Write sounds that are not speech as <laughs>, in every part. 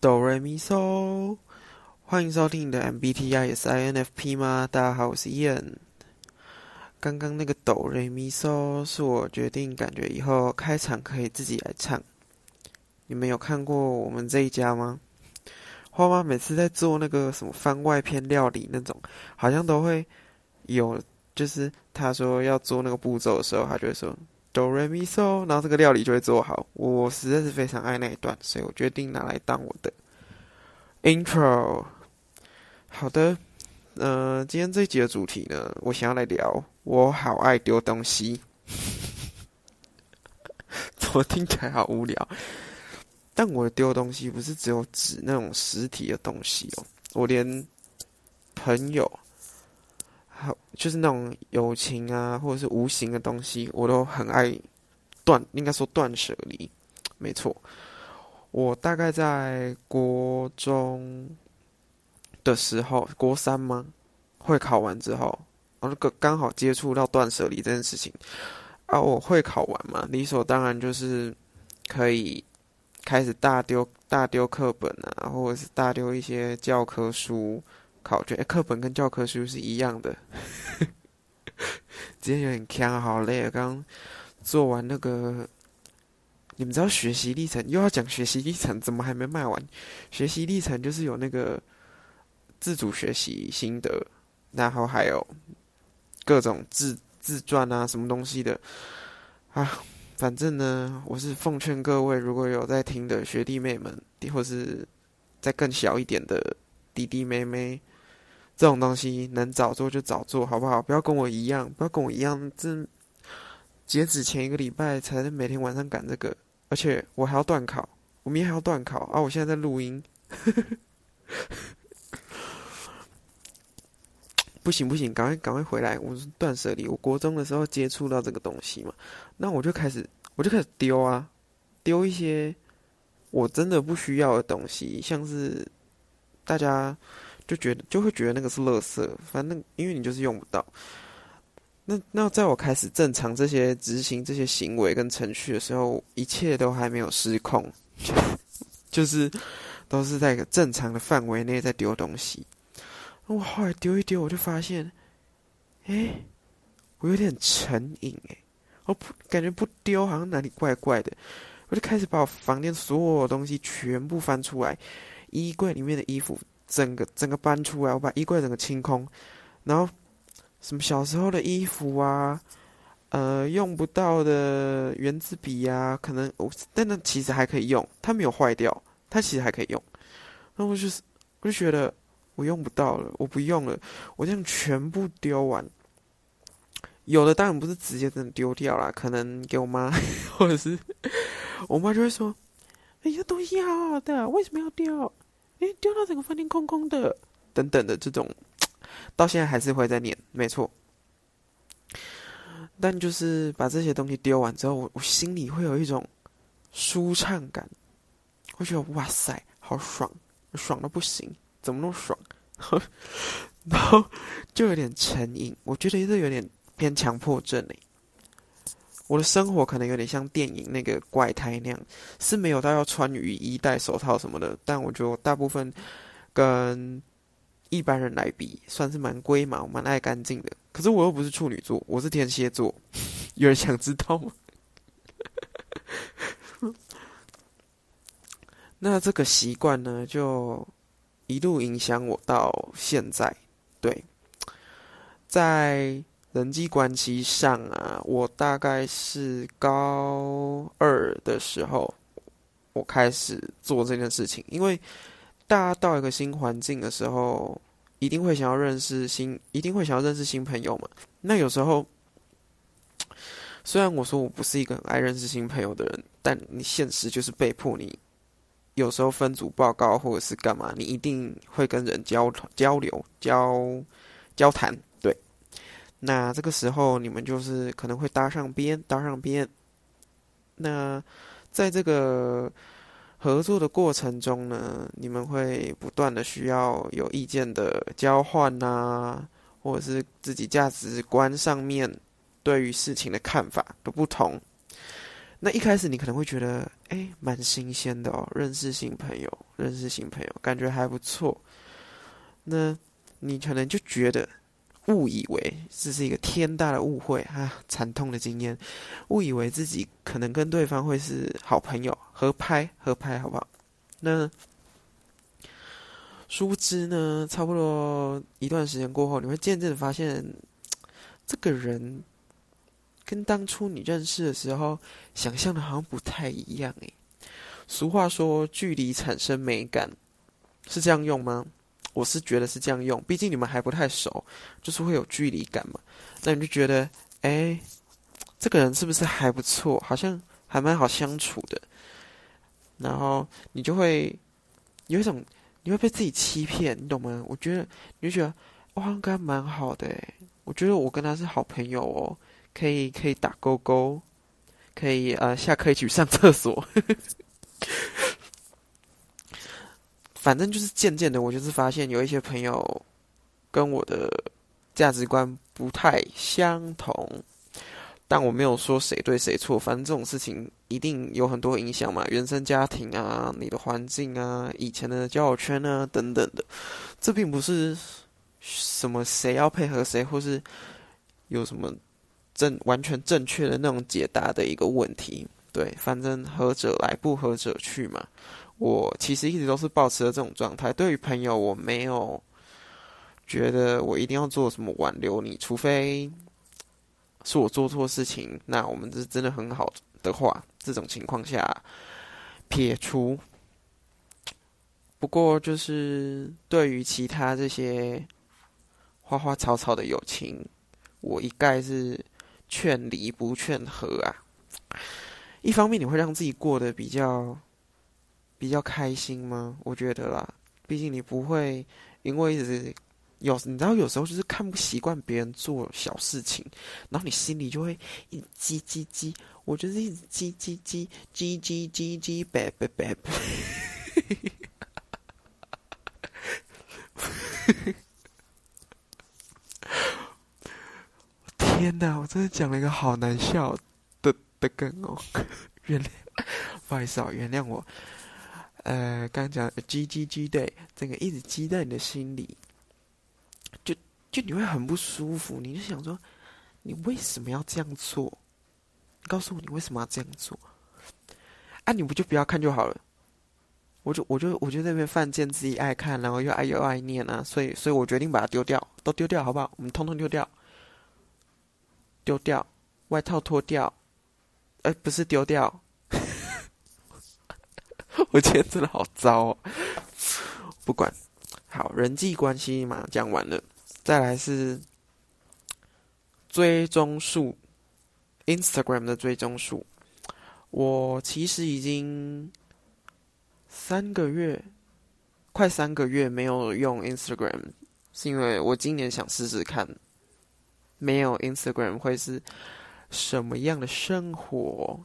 哆瑞咪嗦，欢迎收听你的 MBTI 也是 INFP 吗？大家好，我是 Ian。刚刚那个哆瑞咪嗦是我决定，感觉以后开场可以自己来唱。你们有看过我们这一家吗？花妈每次在做那个什么番外篇料理那种，好像都会有，就是他说要做那个步骤的时候，他就会说。哆瑞咪嗦，然后这个料理就会做好。我实在是非常爱那一段，所以我决定拿来当我的 intro。好的，呃，今天这一集的主题呢，我想要来聊，我好爱丢东西。<laughs> 怎么听起来好无聊？但我丢东西不是只有指那种实体的东西哦，我连朋友。好，就是那种友情啊，或者是无形的东西，我都很爱断，应该说断舍离。没错，我大概在国中的时候，国三吗？会考完之后，那个刚好接触到断舍离这件事情啊。我会考完嘛，理所当然就是可以开始大丢大丢课本啊，或者是大丢一些教科书。考卷，课本跟教科书是一样的。<laughs> 今天有点呛，好累啊！刚做完那个，你们知道学习历程又要讲学习历程，怎么还没卖完？学习历程就是有那个自主学习心得，然后还有各种自自传啊，什么东西的啊。反正呢，我是奉劝各位，如果有在听的学弟妹们，或是再更小一点的弟弟妹妹。这种东西能早做就早做，好不好？不要跟我一样，不要跟我一样，这截止前一个礼拜才每天晚上赶这个，而且我还要断考，我明天还要断考啊！我现在在录音，<laughs> 不行不行，赶快赶快回来！我是断舍离，我国中的时候接触到这个东西嘛，那我就开始我就开始丢啊，丢一些我真的不需要的东西，像是大家。就觉得就会觉得那个是垃圾，反正因为你就是用不到。那那在我开始正常这些执行这些行为跟程序的时候，一切都还没有失控，<laughs> 就是都是在一个正常的范围内在丢东西。我后来丢一丢，我就发现，哎，我有点成瘾哎，我不感觉不丢好像哪里怪怪的，我就开始把我房间所有东西全部翻出来，衣柜里面的衣服。整个整个搬出来，我把衣柜整个清空，然后什么小时候的衣服啊，呃，用不到的圆珠笔啊，可能我但那其实还可以用，它没有坏掉，它其实还可以用。那我就是我就觉得我用不到了，我不用了，我这样全部丢完。有的当然不是直接真的丢掉了，可能给我妈，<laughs> 或者是我妈就会说：“哎呀，东西好好的，为什么要丢？”哎，丢到整个饭店空空的，等等的这种，到现在还是会在念，没错。但就是把这些东西丢完之后，我我心里会有一种舒畅感，我觉得哇塞，好爽，爽的不行，怎么那么爽？<laughs> 然后就有点成瘾，我觉得这有点偏强迫症诶。我的生活可能有点像电影那个怪胎那样，是没有到要穿雨衣、戴手套什么的。但我觉得大部分跟一般人来比，算是蛮龟毛、蛮爱干净的。可是我又不是处女座，我是天蝎座。<laughs> 有人想知道吗？<laughs> 那这个习惯呢，就一路影响我到现在。对，在。人际关系上啊，我大概是高二的时候，我开始做这件事情。因为大家到一个新环境的时候，一定会想要认识新，一定会想要认识新朋友嘛。那有时候，<tsk> 虽然我说我不是一个很爱认识新朋友的人，但你现实就是被迫你，有时候分组报告或者是干嘛，你一定会跟人交交流、交交谈。那这个时候，你们就是可能会搭上边，搭上边。那在这个合作的过程中呢，你们会不断的需要有意见的交换呐，或者是自己价值观上面对于事情的看法的不同。那一开始你可能会觉得，哎，蛮新鲜的哦，认识新朋友，认识新朋友，感觉还不错。那你可能就觉得，误以为这是一个天大的误会啊，惨痛的经验，误以为自己可能跟对方会是好朋友，合拍合拍，好不好？那殊不知呢，差不多一段时间过后，你会渐渐的发现，这个人。跟当初你认识的时候想象的好像不太一样诶。俗话说“距离产生美感”，是这样用吗？我是觉得是这样用，毕竟你们还不太熟，就是会有距离感嘛。那你就觉得，哎，这个人是不是还不错？好像还蛮好相处的。然后你就会有一种，你会被自己欺骗，你懂吗？我觉得你就觉得，哇，应该蛮好的，我觉得我跟他是好朋友哦。可以可以打勾勾，可以呃下课一起去上厕所，<laughs> 反正就是渐渐的，我就是发现有一些朋友跟我的价值观不太相同，但我没有说谁对谁错，反正这种事情一定有很多影响嘛，原生家庭啊，你的环境啊，以前的交友圈啊等等的，这并不是什么谁要配合谁，或是有什么。正完全正确的那种解答的一个问题，对，反正合者来，不合者去嘛。我其实一直都是保持着这种状态。对于朋友，我没有觉得我一定要做什么挽留你，除非是我做错事情，那我们是真的很好的话，这种情况下撇除。不过，就是对于其他这些花花草草的友情，我一概是。劝离不劝和啊！一方面你会让自己过得比较比较开心吗？我觉得啦，毕竟你不会因为一直有你知道有时候就是看不习惯别人做小事情，然后你心里就会一叽叽叽，我就是一直叽叽叽叽叽叽叽呗呗呗。<laughs> 天哪！我真的讲了一个好难笑的的梗哦，<laughs> 原谅，<laughs> 不好意思哦，原谅我。呃，刚讲鸡鸡鸡对，整个一直鸡在你的心里，就就你会很不舒服，你就想说，你为什么要这样做？你告诉我，你为什么要这样做？啊，你不就不要看就好了？我就我就我就那边犯贱，自己爱看，然后又爱又爱念啊，所以所以我决定把它丢掉，都丢掉好不好？我们通通丢掉。丢掉外套，脱掉，哎，不是丢掉。<laughs> 我今天真的好糟哦。不管，好人际关系嘛，讲完了，再来是追踪数，Instagram 的追踪数。我其实已经三个月，快三个月没有用 Instagram，是因为我今年想试试看。没有 Instagram 会是什么样的生活？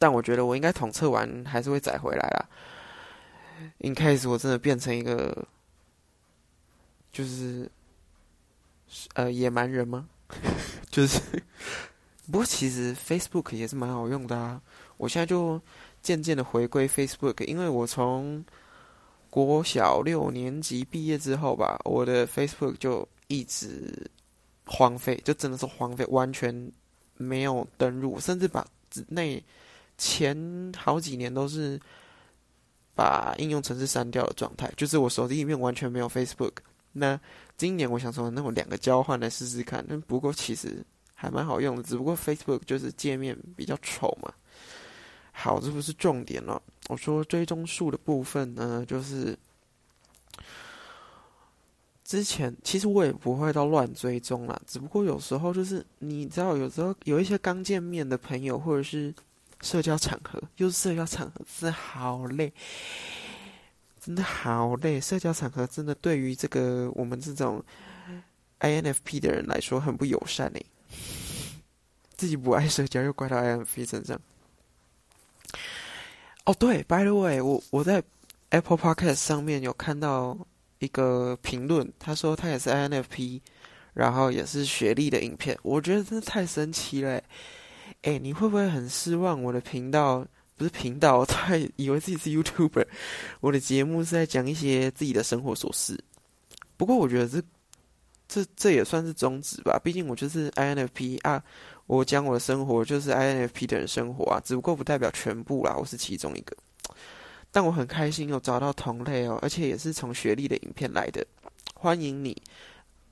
但我觉得我应该统测完还是会载回来啦。In case 我真的变成一个就是呃野蛮人吗？<laughs> 就是，不过其实 Facebook 也是蛮好用的啊。我现在就渐渐的回归 Facebook，因为我从国小六年级毕业之后吧，我的 Facebook 就。一直荒废，就真的是荒废，完全没有登录，甚至把那前好几年都是把应用程式删掉的状态，就是我手机里面完全没有 Facebook。那今年我想说，那我两个交换来试试看。那不过其实还蛮好用的，只不过 Facebook 就是界面比较丑嘛。好，这不是重点了。我说追踪数的部分呢，就是。之前其实我也不会到乱追踪啦，只不过有时候就是你知道，有时候有一些刚见面的朋友，或者是社交场合，又是社交场合，真的好累，真的好累。社交场合真的对于这个我们这种 INFP 的人来说很不友善呢。自己不爱社交，又怪到 INFP 身上。哦，对，By the way，我我在 Apple Podcast 上面有看到。一个评论，他说他也是 INFP，然后也是学历的影片，我觉得真的太神奇了。哎，你会不会很失望？我的频道不是频道，他以为自己是 YouTuber。<laughs> 我的节目是在讲一些自己的生活琐事。不过我觉得这这这也算是宗旨吧，毕竟我就是 INFP 啊，我讲我的生活就是 INFP 的人生活啊，只不过不代表全部啦，我是其中一个。但我很开心有找到同类哦，而且也是从学历的影片来的。欢迎你，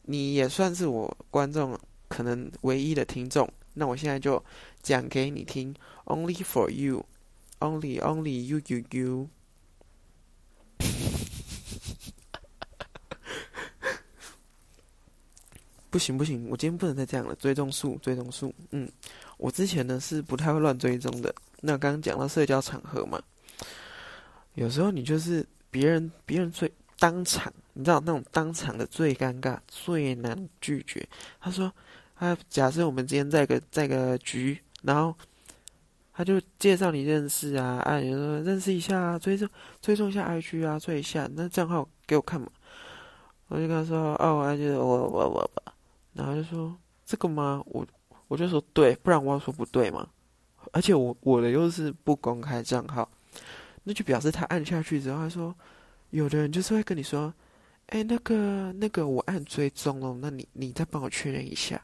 你也算是我观众可能唯一的听众。那我现在就讲给你听，Only for you，Only Only you you you。<laughs> 不行不行，我今天不能再这样了。追踪数，追踪数，嗯，我之前呢是不太会乱追踪的。那刚刚讲到社交场合嘛，有时候你就是别人别人最当场，你知道那种当场的最尴尬、最难拒绝。他说：“啊，假设我们今天在个在个局，然后他就介绍你认识啊，啊，你说认识一下啊，追踪追踪一下 IG 啊，追一下，那账号给我看嘛。”我就跟他说：“哦，我就我我我我。”然后就说这个吗？我我就说对，不然我要说不对吗？而且我我的又是不公开账号，那就表示他按下去之后，他说有的人就是会跟你说，哎，那个那个我按追踪了，那你你再帮我确认一下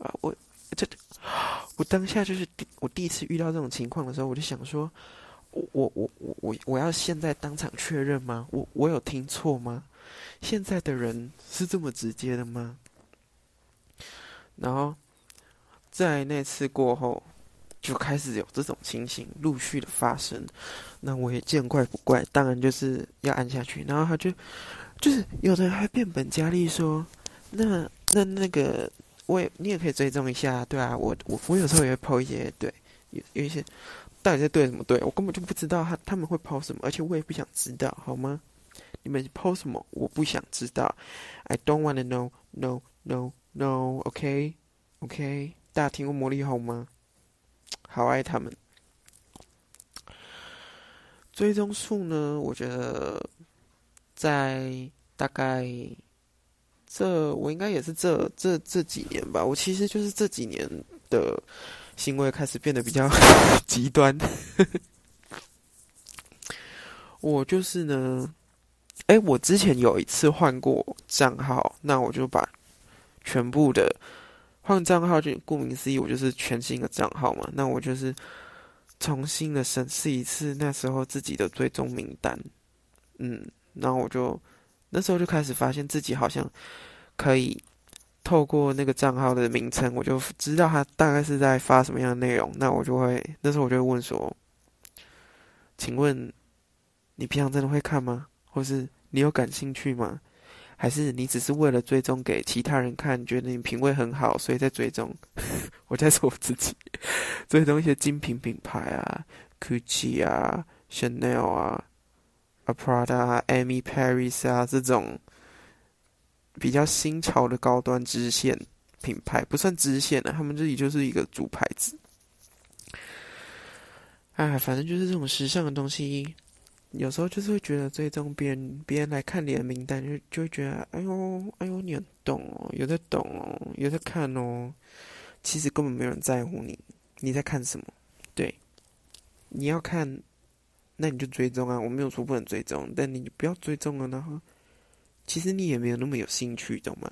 啊！我这 <gasps> 我当下就是第我第一次遇到这种情况的时候，我就想说，我我我我我我要现在当场确认吗？我我有听错吗？现在的人是这么直接的吗？然后，在那次过后，就开始有这种情形陆续的发生。那我也见怪不怪，当然就是要按下去。然后他就，就是有的人还变本加厉说：“那那那个，我也你也可以追踪一下，对啊，我我我有时候也会抛一些，对，有有一些到底在对什么？对我根本就不知道他他们会抛什么，而且我也不想知道，好吗？你们抛什么？我不想知道。I don't want to know. No, no.” No，OK，OK，大家听过魔力红吗？好爱他们。追踪数呢？我觉得在大概这，我应该也是这这这几年吧。我其实就是这几年的行为开始变得比较 <laughs> 极端。我就是呢，哎，我之前有一次换过账号，那我就把。全部的换账号就顾名思义，我就是全新的账号嘛。那我就是重新的审视一次那时候自己的追踪名单，嗯，然后我就那时候就开始发现自己好像可以透过那个账号的名称，我就知道他大概是在发什么样的内容。那我就会那时候我就会问说：“请问你平常真的会看吗？或是你有感兴趣吗？”还是你只是为了追踪给其他人看，觉得你品味很好，所以在追踪。<laughs> 我在说我自己，<laughs> 追踪一些精品品牌啊，Gucci 啊，Chanel 啊，Prada、Amy Paris 啊这种比较新潮的高端支线品牌，不算支线的，他们自己就是一个主牌子。哎，反正就是这种时尚的东西。有时候就是会觉得追踪别人，别人来看你的名单，就就会觉得，哎呦，哎呦，你很懂哦，有在懂哦，有在看哦。其实根本没有人在乎你，你在看什么？对，你要看，那你就追踪啊。我没有说不能追踪，但你不要追踪了，然后其实你也没有那么有兴趣，懂吗？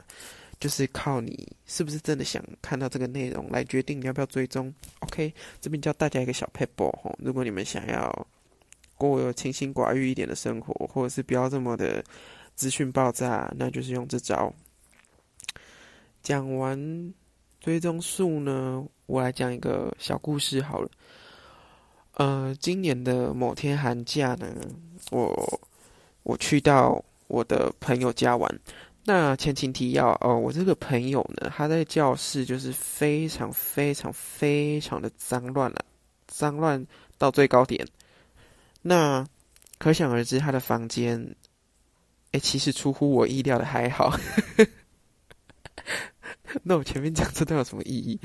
就是靠你是不是真的想看到这个内容来决定你要不要追踪。OK，这边教大家一个小 paper 哈，如果你们想要。过有清心寡欲一点的生活，或者是不要这么的资讯爆炸，那就是用这招。讲完追踪术呢，我来讲一个小故事好了。呃，今年的某天寒假呢，我我去到我的朋友家玩。那前情提要哦，我这个朋友呢，他在教室就是非常非常非常的脏乱了，脏乱到最高点。那可想而知，他的房间，哎，其实出乎我意料的还好。<laughs> 那我前面讲这段有什么意义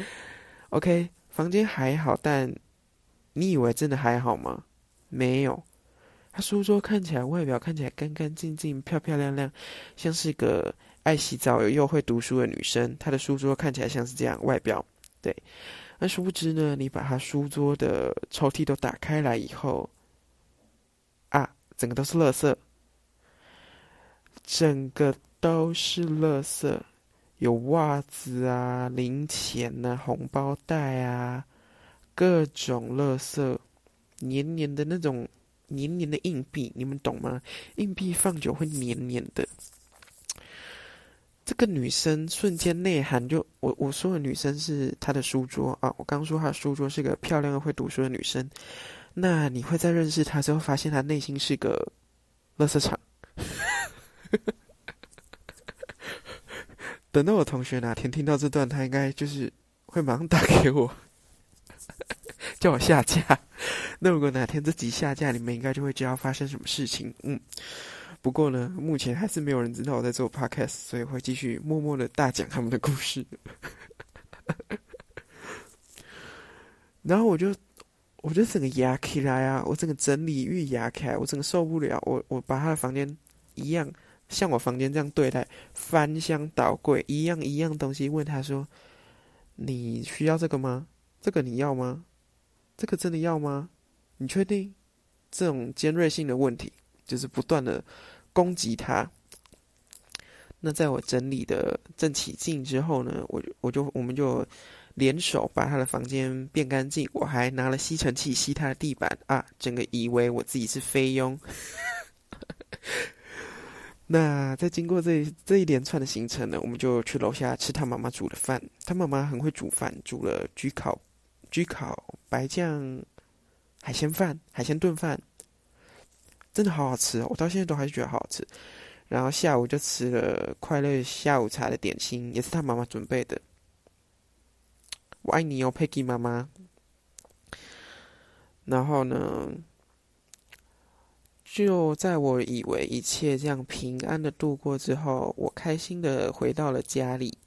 ？OK，房间还好，但你以为真的还好吗？没有，他书桌看起来，外表看起来干干净净、漂漂亮亮，像是个爱洗澡又会读书的女生。她的书桌看起来像是这样，外表对。那殊不知呢，你把他书桌的抽屉都打开来以后，啊，整个都是垃圾，整个都是垃圾，有袜子啊、零钱呐、红包袋啊，各种垃圾，黏黏的那种黏黏的硬币，你们懂吗？硬币放久会黏黏的。这个女生瞬间内涵，就我我说的女生是她的书桌啊，我刚说她的书桌是个漂亮的会读书的女生，那你会在认识她之后发现她内心是个垃圾场。<laughs> 等到我同学哪天听到这段，他应该就是会马上打给我，<laughs> 叫我下架。那如果哪天这集下架，你们应该就会知道发生什么事情。嗯。不过呢，目前还是没有人知道我在做 podcast，所以会继续默默的大讲他们的故事。<laughs> 然后我就，我就整个压起来啊！我整个整理欲压起来，我整个受不了。我我把他的房间一样像我房间这样对待，翻箱倒柜，一样一样东西问他说：“你需要这个吗？这个你要吗？这个真的要吗？你确定？”这种尖锐性的问题，就是不断的。攻击他。那在我整理的正起劲之后呢，我我就我们就联手把他的房间变干净。我还拿了吸尘器吸他的地板啊，整个以为我自己是菲佣。<laughs> 那在经过这这一连串的行程呢，我们就去楼下吃他妈妈煮的饭。他妈妈很会煮饭，煮了焗烤、焗烤白酱海鲜饭、海鲜炖饭。真的好好吃哦！我到现在都还是觉得好好吃。然后下午就吃了快乐下午茶的点心，也是他妈妈准备的。我爱你哦，Peggy 妈妈。然后呢，就在我以为一切这样平安的度过之后，我开心的回到了家里。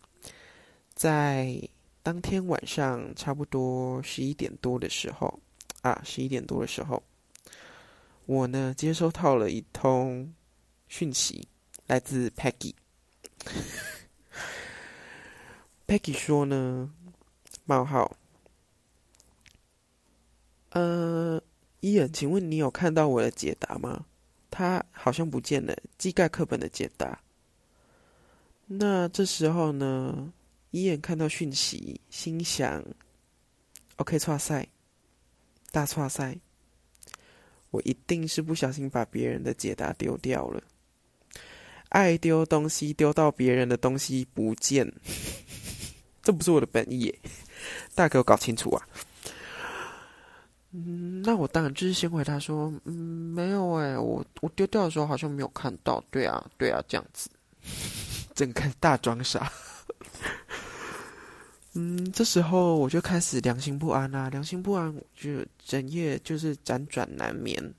在当天晚上差不多十一点多的时候，啊，十一点多的时候。我呢，接收到了一通讯息，来自 Peggy。<laughs> Peggy 说呢：“冒号，呃，伊恩，请问你有看到我的解答吗？他好像不见了，机盖课本的解答。那这时候呢，一眼看到讯息，心想：OK，错赛，大错赛。”我一定是不小心把别人的解答丢掉了，爱丢东西丢到别人的东西不见，这不是我的本意，大家给我搞清楚啊！嗯，那我当然就是先回答说，嗯，没有哎，我我丢掉的时候好像没有看到，对啊，对啊，这样子，整个大装傻。嗯，这时候我就开始良心不安啦，良心不安，就整夜就是辗转难眠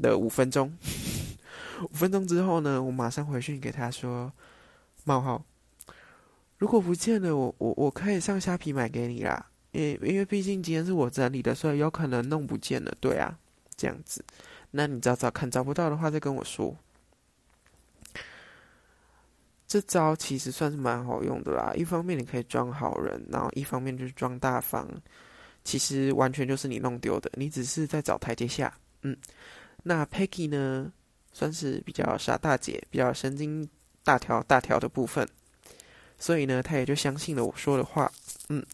的五分钟。五分钟之后呢，我马上回讯给他说：“冒号，如果不见了，我我我可以上虾皮买给你啦，因因为毕竟今天是我整理的，所以有可能弄不见了。对啊，这样子，那你找找看，找不到的话再跟我说。”这招其实算是蛮好用的啦。一方面你可以装好人，然后一方面就是装大方。其实完全就是你弄丢的，你只是在找台阶下。嗯，那 Peggy 呢，算是比较傻大姐，比较神经大条大条的部分，所以呢，他也就相信了我说的话。嗯，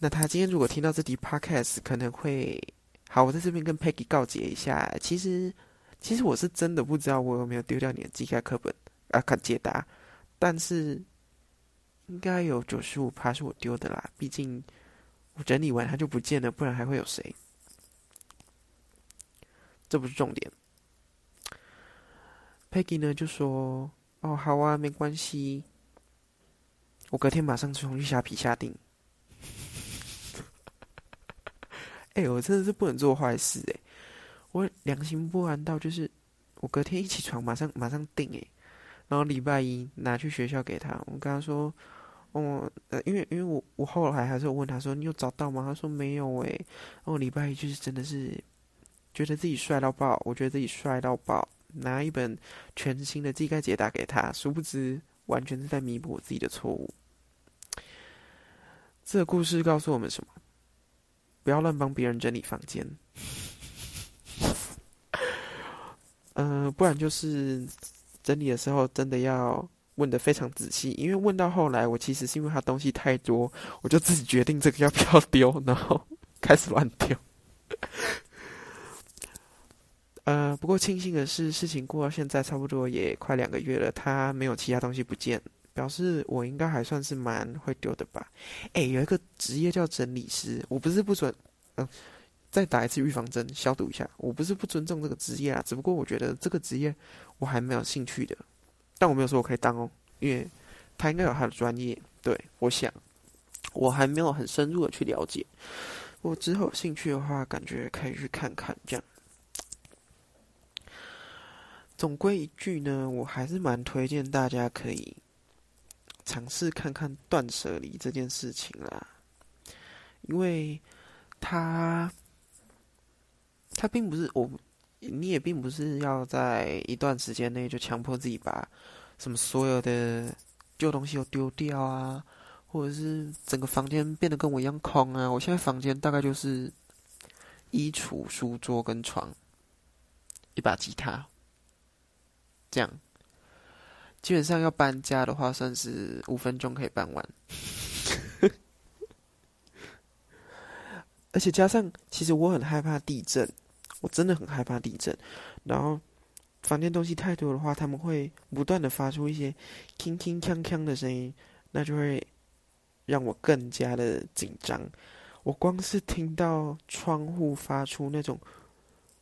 那他今天如果听到这题 Podcast，可能会好。我在这边跟 Peggy 告诫一下，其实其实我是真的不知道我有没有丢掉你的机盖课本啊，看解答。但是，应该有九十五趴是我丢的啦。毕竟我整理完它就不见了，不然还会有谁？这不是重点。Peggy 呢就说：“哦，好啊，没关系。我隔天马上从去虾皮下定。哎，我真的是不能做坏事哎！我良心不安到就是，我隔天一起床马上马上订哎。”然后礼拜一拿去学校给他，我跟他说：“哦，呃，因为因为我我后来还是问他说你有找到吗？他说没有诶。然后礼拜一就是真的是觉得自己帅到爆，我觉得自己帅到爆，拿一本全新的机盖解答给他，殊不知完全是在弥补我自己的错误。这个故事告诉我们什么？不要乱帮别人整理房间。<laughs> 呃，不然就是整理的时候真的要问的非常仔细，因为问到后来，我其实是因为他东西太多，我就自己决定这个要不要丢，然后开始乱丢。<laughs> 呃，不过庆幸的是，事情过到现在差不多也快两个月了，他没有其他东西不见，表示我应该还算是蛮会丢的吧。哎，有一个职业叫整理师，我不是不准，嗯。再打一次预防针，消毒一下。我不是不尊重这个职业啊，只不过我觉得这个职业我还没有兴趣的。但我没有说我可以当哦，因为他应该有他的专业。对，我想我还没有很深入的去了解。我之后有兴趣的话，感觉可以去看看。这样，总归一句呢，我还是蛮推荐大家可以尝试看看断舍离这件事情啦，因为他。他并不是我，你也并不是要在一段时间内就强迫自己把什么所有的旧东西都丢掉啊，或者是整个房间变得跟我一样空啊。我现在房间大概就是衣橱、书桌跟床，一把吉他，这样。基本上要搬家的话，算是五分钟可以搬完。<laughs> 而且加上，其实我很害怕地震。我真的很害怕地震，然后房间东西太多的话，他们会不断的发出一些“铿铿锵锵”的声音，那就会让我更加的紧张。我光是听到窗户发出那种，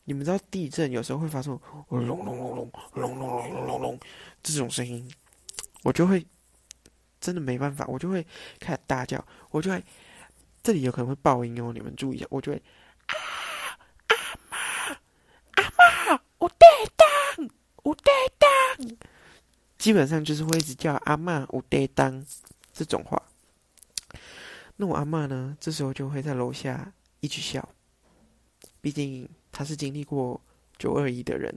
你们知道地震有时候会发出“隆隆隆隆隆隆隆隆隆”这种声音，我就会真的没办法，我就会开始大叫，我就会这里有可能会爆音哦，你们注意一下，我就会。我带当，我带当，基本上就是会一直叫阿妈我爹当这种话。那我阿妈呢，这时候就会在楼下一直笑，毕竟她是经历过九二一的人。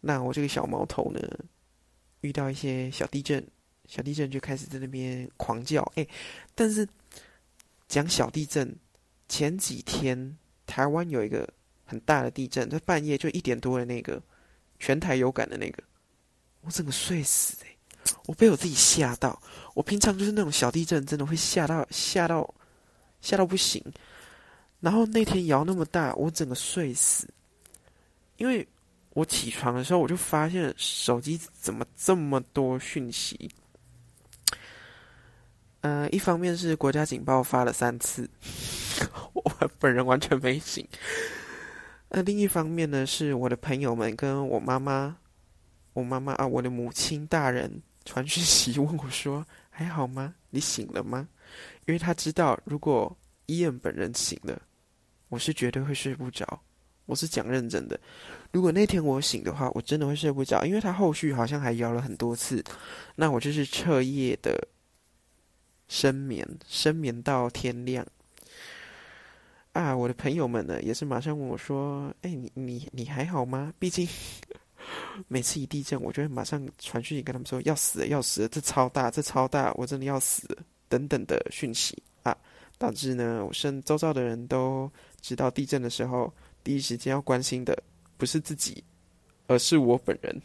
那我这个小毛头呢，遇到一些小地震，小地震就开始在那边狂叫。哎，但是讲小地震，前几天台湾有一个。很大的地震，在半夜就一点多的那个，全台有感的那个，我整个睡死哎！我被我自己吓到。我平常就是那种小地震，真的会吓到吓到吓到不行。然后那天摇那么大，我整个睡死。因为我起床的时候，我就发现手机怎么这么多讯息。呃，一方面是国家警报发了三次，<laughs> 我本人完全没醒。那另一方面呢，是我的朋友们跟我妈妈，我妈妈啊，我的母亲大人传讯息 <laughs> 问我说：“还好吗？你醒了吗？”因为他知道，如果伊恩本人醒了，我是绝对会睡不着。我是讲认真的，如果那天我醒的话，我真的会睡不着，因为他后续好像还摇了很多次，那我就是彻夜的深眠，深眠到天亮。啊，我的朋友们呢，也是马上问我说：“哎，你你你还好吗？”毕竟每次一地震，我就会马上传讯息跟他们说：“要死了，要死了，这超大，这超大，我真的要死了。”等等的讯息啊，导致呢，我身周遭的人都知道地震的时候，第一时间要关心的不是自己，而是我本人。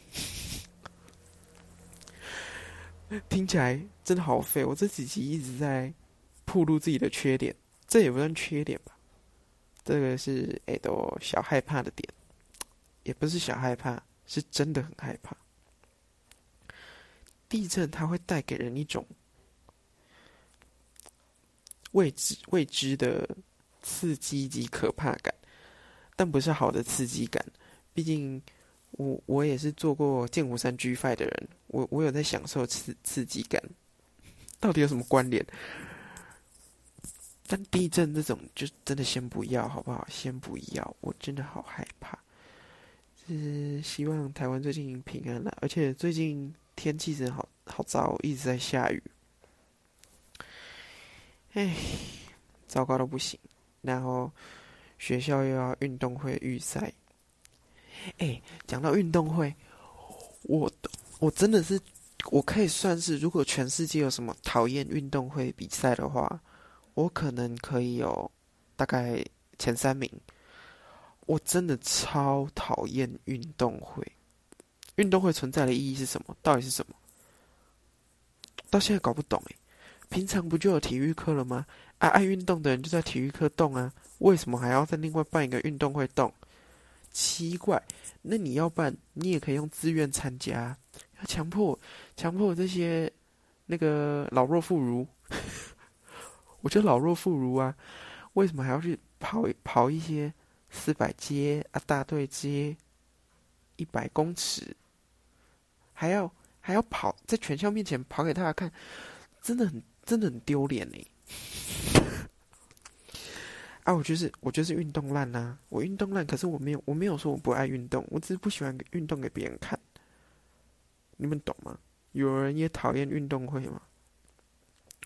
听起来真的好废，我这几集一直在暴露自己的缺点，这也不算缺点吧。这个是诶，都小害怕的点，也不是小害怕，是真的很害怕。地震它会带给人一种未知未知的刺激及可怕感，但不是好的刺激感。毕竟我我也是做过剑湖山 G Five 的人，我我有在享受刺刺激感，到底有什么关联？但地震这种就真的先不要，好不好？先不要，我真的好害怕。是希望台湾最近平安了，而且最近天气真的好好糟，一直在下雨。唉，糟糕到不行。然后学校又要运动会预赛。哎，讲到运动会，我我真的是，我可以算是，如果全世界有什么讨厌运动会比赛的话。我可能可以有大概前三名。我真的超讨厌运动会。运动会存在的意义是什么？到底是什么？到现在搞不懂诶。平常不就有体育课了吗？爱爱运动的人就在体育课动啊，为什么还要再另外办一个运动会动？奇怪，那你要办，你也可以用自愿参加，要强迫强迫这些那个老弱妇孺。我觉得老弱妇孺啊，为什么还要去跑跑一些四百阶啊、大队阶、一百公尺，还要还要跑在全校面前跑给大家看，真的很真的很丢脸呢。<laughs> 啊，我就是我就是运动烂呐，我运动烂，可是我没有我没有说我不爱运动，我只是不喜欢运动给别人看。你们懂吗？有人也讨厌运动会吗？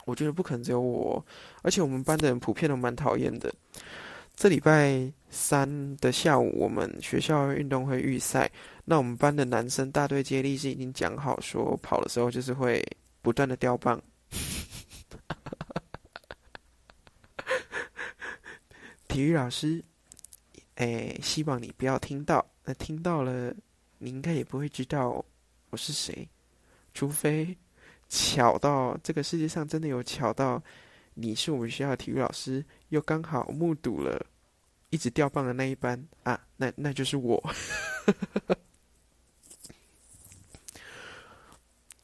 我觉得不可能只有我，而且我们班的人普遍都蛮讨厌的。这礼拜三的下午，我们学校运动会预赛，那我们班的男生大队接力是已经讲好说，跑的时候就是会不断的掉棒。体育老师，哎，希望你不要听到。那听到了，你应该也不会知道我是谁，除非巧到这个世界上真的有巧到，你是我们学校的体育老师，又刚好目睹了一直掉棒的那一班啊，那那就是我。<laughs>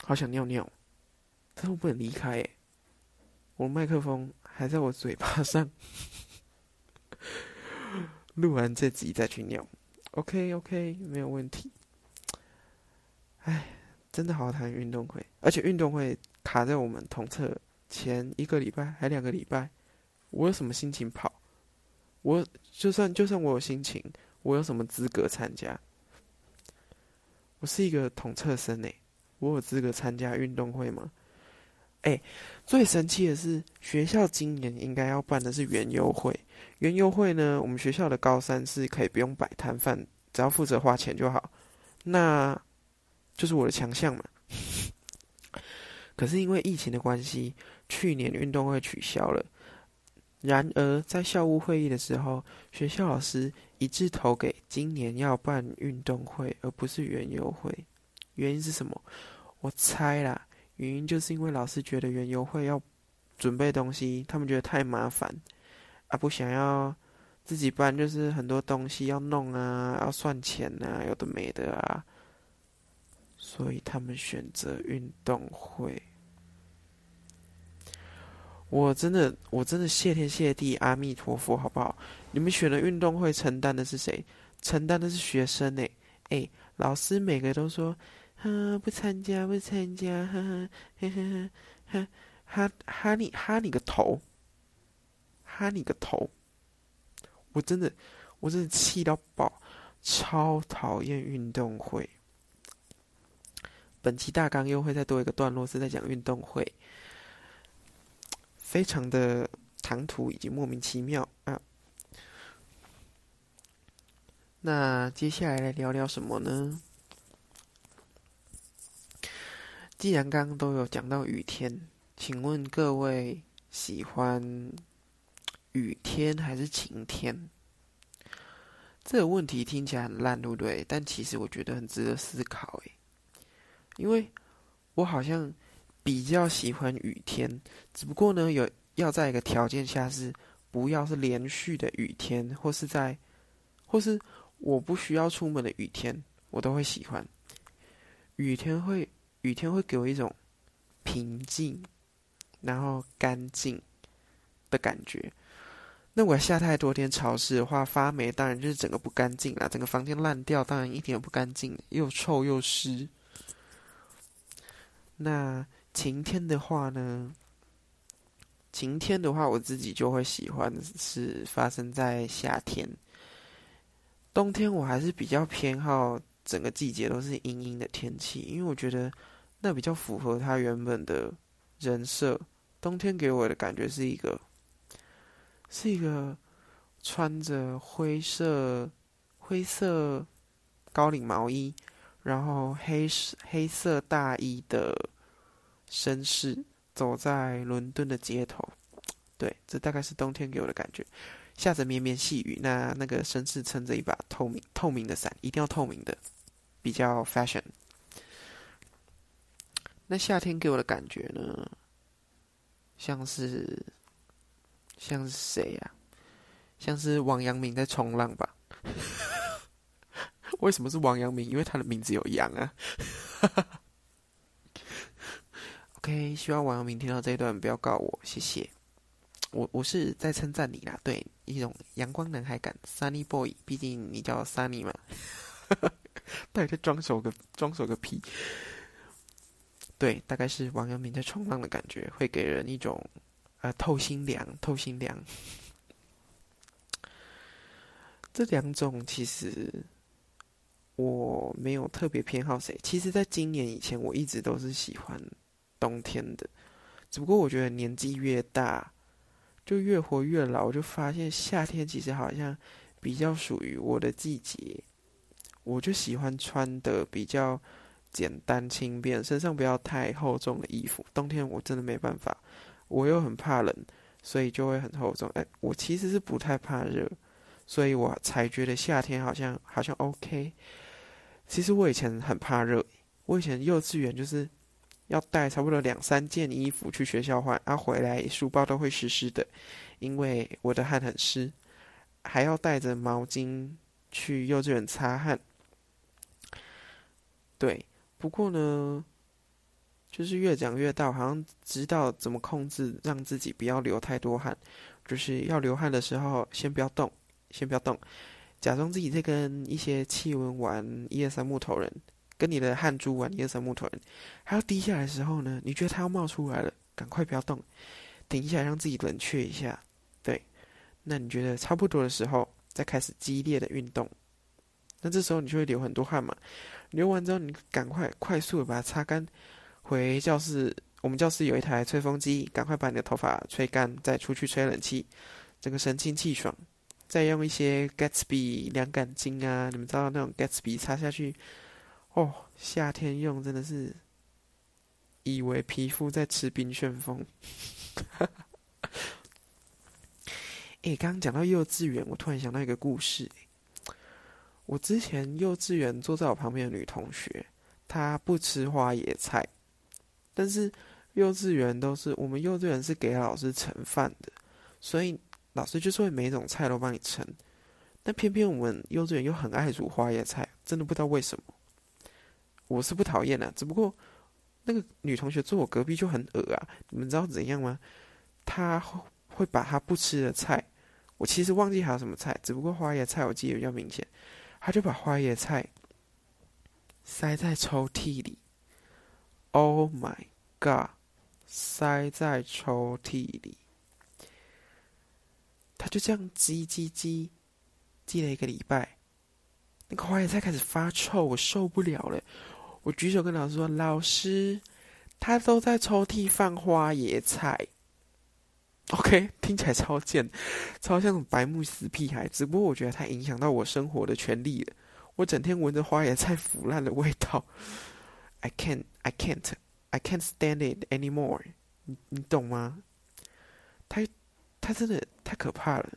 好想尿尿，但我不能离开，哎，我麦克风还在我嘴巴上。<laughs> 录完这集再去尿，OK OK，没有问题。哎，真的好好谈运动会，而且运动会卡在我们统测前一个礼拜还两个礼拜，我有什么心情跑？我就算就算我有心情，我有什么资格参加？我是一个统测生诶，我有资格参加运动会吗？哎，最神奇的是，学校今年应该要办的是园游会。园游会呢，我们学校的高三是可以不用摆摊贩，只要负责花钱就好。那就是我的强项嘛。<laughs> 可是因为疫情的关系，去年运动会取消了。然而在校务会议的时候，学校老师一致投给今年要办运动会，而不是园游会。原因是什么？我猜啦。原因就是因为老师觉得园游会要准备东西，他们觉得太麻烦，啊，不想要自己办，就是很多东西要弄啊，要算钱啊，有的没的啊，所以他们选择运动会。我真的，我真的谢天谢地，阿弥陀佛，好不好？你们选的运动会承担的是谁？承担的是学生呢？哎，老师每个都说。哈，不参加，不参加，哈哈，嘿嘿嘿，哈哈你哈你个头，哈你个头！我真的，我真的气到爆，超讨厌运动会。本期大纲又会再多一个段落，是在讲运动会，非常的唐突以及莫名其妙啊。那接下来来聊聊什么呢？既然刚刚都有讲到雨天，请问各位喜欢雨天还是晴天？这个问题听起来很烂，对不对？但其实我觉得很值得思考，诶，因为我好像比较喜欢雨天，只不过呢，有要在一个条件下是不要是连续的雨天，或是在或是我不需要出门的雨天，我都会喜欢雨天会。雨天会给我一种平静，然后干净的感觉。那我下太多天潮湿的话，发霉当然就是整个不干净啦，整个房间烂掉，当然一点也不干净，又臭又湿。那晴天的话呢？晴天的话，我自己就会喜欢是发生在夏天。冬天我还是比较偏好。整个季节都是阴阴的天气，因为我觉得那比较符合他原本的人设。冬天给我的感觉是一个，是一个穿着灰色灰色高领毛衣，然后黑黑色大衣的绅士走在伦敦的街头。对，这大概是冬天给我的感觉。下着绵绵细雨，那那个绅士撑着一把透明透明的伞，一定要透明的，比较 fashion。那夏天给我的感觉呢，像是像是谁呀？像是王阳明在冲浪吧？为什么是王阳明？因为他的名字有阳啊。<laughs> OK，希望王阳明听到这一段不要告我，谢谢。我我是在称赞你啦，对，一种阳光男孩感，Sunny Boy，毕竟你叫 Sunny 嘛。<laughs> 到底在装手个装手个屁？对，大概是王阳明在冲浪的感觉，会给人一种呃透心凉，透心凉。这两种其实我没有特别偏好谁。其实，在今年以前，我一直都是喜欢冬天的。只不过我觉得年纪越大，就越活越老，我就发现夏天其实好像比较属于我的季节。我就喜欢穿的比较简单轻便，身上不要太厚重的衣服。冬天我真的没办法，我又很怕冷，所以就会很厚重。哎，我其实是不太怕热。所以我才觉得夏天好像好像 OK。其实我以前很怕热，我以前幼稚园就是要带差不多两三件衣服去学校换，然后回来书包都会湿湿的，因为我的汗很湿，还要带着毛巾去幼稚园擦汗。对，不过呢，就是越讲越大，好像知道怎么控制，让自己不要流太多汗，就是要流汗的时候先不要动。先不要动，假装自己在跟一些气温玩一二三木头人，跟你的汗珠玩一二三木头人。还要滴下来的时候呢，你觉得它要冒出来了，赶快不要动，停下来让自己冷却一下。对，那你觉得差不多的时候，再开始激烈的运动。那这时候你就会流很多汗嘛，流完之后你赶快快速的把它擦干，回教室。我们教室有一台吹风机，赶快把你的头发吹干，再出去吹冷气，整个神清气爽。再用一些 Gatsby 凉感巾啊，你们知道那种 Gatsby 擦下去，哦，夏天用真的是以为皮肤在吃冰旋风。<laughs> 哎，刚刚讲到幼稚园，我突然想到一个故事。我之前幼稚园坐在我旁边的女同学，她不吃花椰菜，但是幼稚园都是我们幼稚园是给老师盛饭的，所以。老师就是会每一种菜都帮你盛，但偏偏我们幼稚园又很爱煮花椰菜，真的不知道为什么。我是不讨厌的，只不过那个女同学坐我隔壁就很恶啊。你们知道怎样吗？她会把她不吃的菜，我其实忘记还有什么菜，只不过花椰菜我记得比较明显。她就把花椰菜塞在抽屉里。Oh my god！塞在抽屉里。他就这样积积积，积了一个礼拜，那个花椰菜开始发臭，我受不了了。我举手跟老师说：“老师，他都在抽屉放花椰菜。”OK，听起来超贱，超像白目死屁孩。只不过我觉得他影响到我生活的权利了。我整天闻着花椰菜腐烂的味道，I can't, I can't, I can't stand it anymore。你你懂吗？他。他真的太可怕了。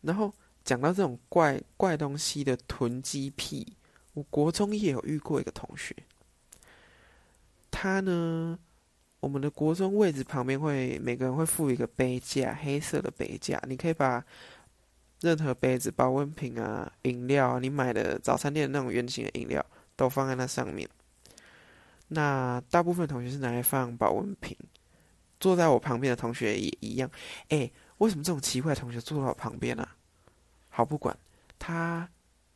然后讲到这种怪怪东西的囤积癖，我国中也有遇过一个同学。他呢，我们的国中位置旁边会每个人会附一个杯架，黑色的杯架，你可以把任何杯子、保温瓶啊、饮料，你买的早餐店那种圆形的饮料，都放在那上面。那大部分同学是拿来放保温瓶。坐在我旁边的同学也一样，哎，为什么这种奇怪的同学坐在我旁边呢？好，不管，他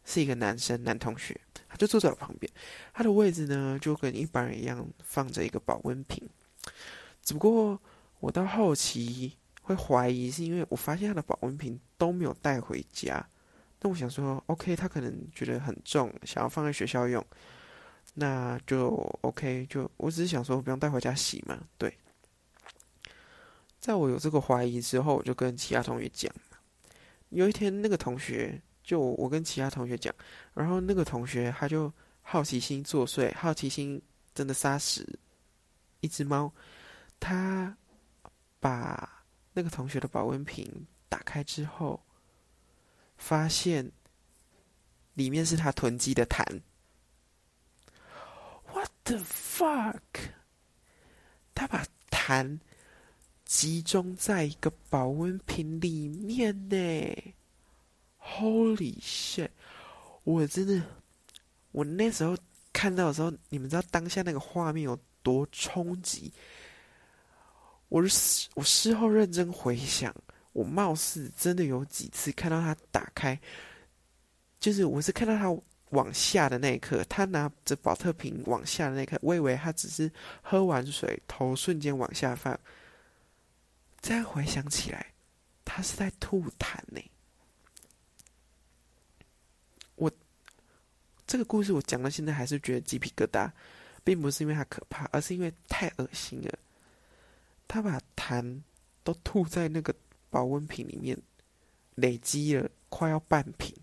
是一个男生，男同学，他就坐在我旁边，他的位置呢就跟一般人一样放着一个保温瓶，只不过我到后期会怀疑，是因为我发现他的保温瓶都没有带回家，那我想说，OK，他可能觉得很重，想要放在学校用，那就 OK，就我只是想说不用带回家洗嘛，对。在我有这个怀疑之后，我就跟其他同学讲。有一天，那个同学就我跟其他同学讲，然后那个同学他就好奇心作祟，好奇心真的杀死一只猫。他把那个同学的保温瓶打开之后，发现里面是他囤积的痰。What the fuck？他把痰集中在一个保温瓶里面呢！Holy shit！我真的，我那时候看到的时候，你们知道当下那个画面有多冲击？我是我事后认真回想，我貌似真的有几次看到他打开，就是我是看到他。往下的那一刻，他拿着保特瓶往下的那一刻，我以为他只是喝完水，头瞬间往下放。这样回想起来，他是在吐痰呢。我这个故事我讲到现在还是觉得鸡皮疙瘩，并不是因为他可怕，而是因为太恶心了。他把痰都吐在那个保温瓶里面，累积了快要半瓶。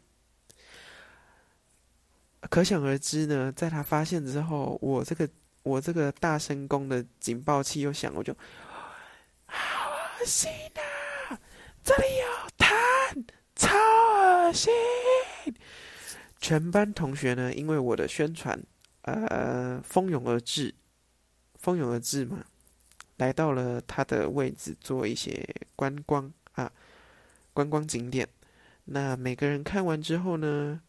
可想而知呢，在他发现之后，我这个我这个大声公的警报器又响，我就 <sighs> 恶心啊！这里有痰，超恶心！全班同学呢，因为我的宣传，呃，蜂拥而至，蜂拥而至嘛，来到了他的位置做一些观光啊，观光景点。那每个人看完之后呢？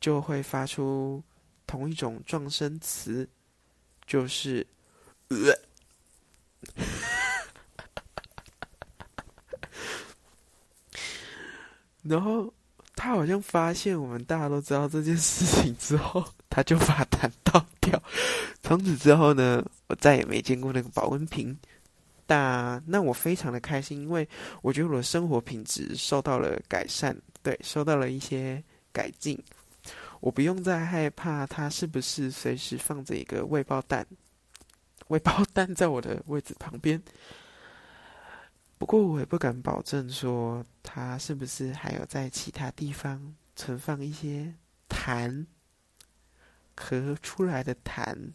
就会发出同一种撞声词，就是呃，然后他好像发现我们大家都知道这件事情之后，他就把痰倒掉。从此之后呢，我再也没见过那个保温瓶。但那我非常的开心，因为我觉得我的生活品质受到了改善，对，受到了一些改进。我不用再害怕它是不是随时放着一个未爆弹，未爆弹在我的位置旁边。不过我也不敢保证说它是不是还有在其他地方存放一些痰，咳出来的痰。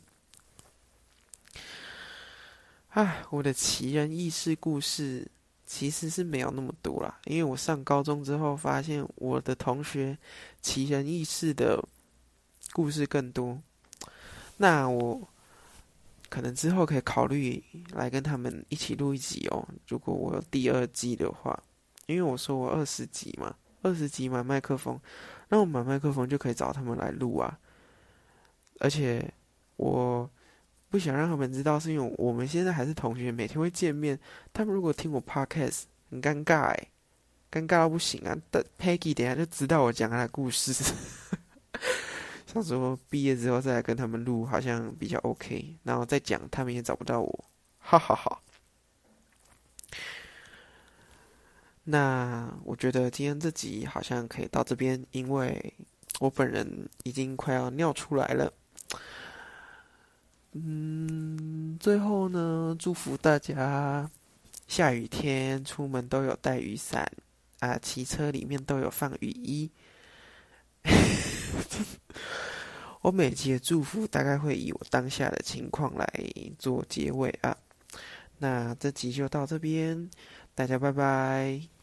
唉，我的奇人异事故事。其实是没有那么多啦，因为我上高中之后发现我的同学奇人异事的故事更多，那我可能之后可以考虑来跟他们一起录一集哦。如果我有第二季的话，因为我说我二十集嘛，二十集买麦克风，那我买麦克风就可以找他们来录啊，而且我。不想让他们知道，是因为我们现在还是同学，每天会见面。他们如果听我 podcast，很尴尬哎，尴尬到不行啊！等 Peggy 等下就知道我讲他的故事。想说毕业之后再来跟他们录，好像比较 OK。然后再讲，他们也找不到我，哈哈哈。那我觉得今天这集好像可以到这边，因为我本人已经快要尿出来了。嗯，最后呢，祝福大家下雨天出门都有带雨伞啊，骑车里面都有放雨衣。<laughs> 我每集的祝福大概会以我当下的情况来做结尾啊。那这集就到这边，大家拜拜。